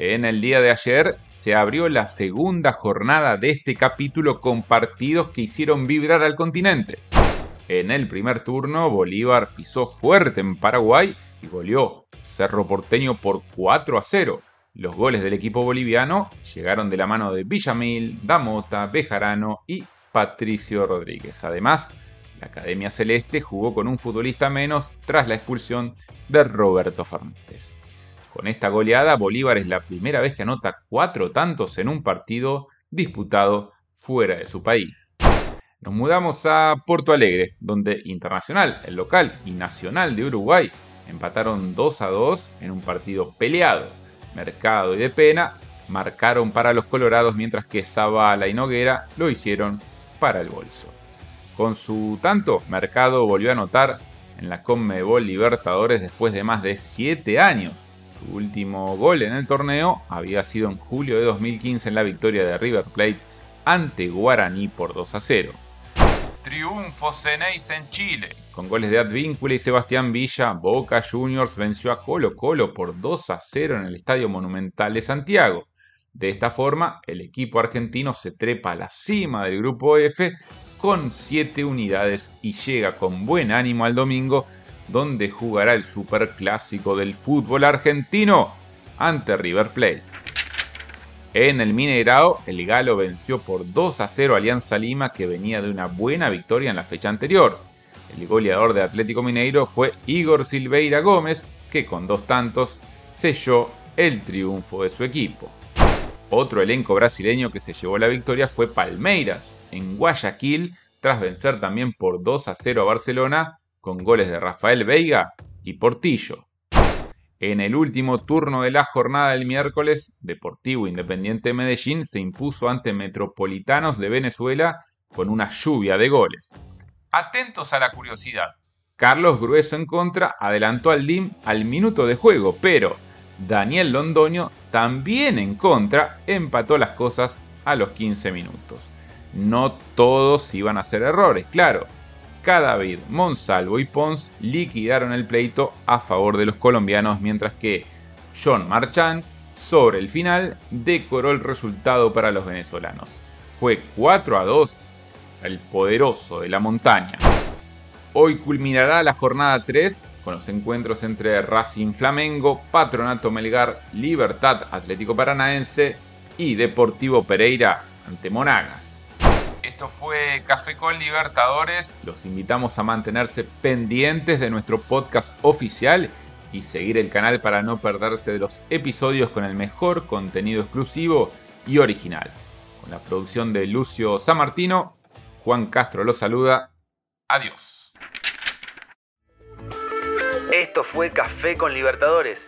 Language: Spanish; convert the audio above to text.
En el día de ayer se abrió la segunda jornada de este capítulo con partidos que hicieron vibrar al continente. En el primer turno, Bolívar pisó fuerte en Paraguay y goleó Cerro Porteño por 4 a 0. Los goles del equipo boliviano llegaron de la mano de Villamil, Damota, Bejarano y Patricio Rodríguez. Además, la Academia Celeste jugó con un futbolista menos tras la expulsión de Roberto Fernández. Con esta goleada, Bolívar es la primera vez que anota cuatro tantos en un partido disputado fuera de su país. Nos mudamos a Porto Alegre, donde Internacional, el local y Nacional de Uruguay empataron 2 a 2 en un partido peleado. Mercado y de pena marcaron para los colorados mientras que Zavala y Noguera lo hicieron para el bolso. Con su tanto, Mercado volvió a anotar en la Conmebol Libertadores después de más de 7 años. Su último gol en el torneo había sido en julio de 2015 en la victoria de River Plate ante Guaraní por 2 a 0. Triunfo Ceneis en Chile. Con goles de Advíncula y Sebastián Villa, Boca Juniors venció a Colo Colo por 2 a 0 en el Estadio Monumental de Santiago. De esta forma, el equipo argentino se trepa a la cima del grupo F con 7 unidades y llega con buen ánimo al domingo donde jugará el superclásico del fútbol argentino ante River Plate. En el Mineirao, el Galo venció por 2 a 0 a Alianza Lima que venía de una buena victoria en la fecha anterior. El goleador de Atlético Mineiro fue Igor Silveira Gómez, que con dos tantos selló el triunfo de su equipo. Otro elenco brasileño que se llevó la victoria fue Palmeiras, en Guayaquil, tras vencer también por 2 a 0 a Barcelona, con goles de Rafael Veiga y Portillo. En el último turno de la jornada del miércoles, Deportivo Independiente Medellín se impuso ante Metropolitanos de Venezuela con una lluvia de goles. Atentos a la curiosidad. Carlos Grueso en contra adelantó al DIM al minuto de juego, pero Daniel Londoño también en contra empató las cosas a los 15 minutos. No todos iban a ser errores, claro. Cadavid, Monsalvo y Pons liquidaron el pleito a favor de los colombianos, mientras que John Marchand, sobre el final, decoró el resultado para los venezolanos. Fue 4 a 2 el poderoso de la montaña. Hoy culminará la jornada 3 con los encuentros entre Racing Flamengo, Patronato Melgar, Libertad Atlético Paranaense y Deportivo Pereira ante Monagas. Esto fue Café con Libertadores. Los invitamos a mantenerse pendientes de nuestro podcast oficial y seguir el canal para no perderse de los episodios con el mejor contenido exclusivo y original. Con la producción de Lucio Samartino, Juan Castro los saluda. Adiós. Esto fue Café con Libertadores.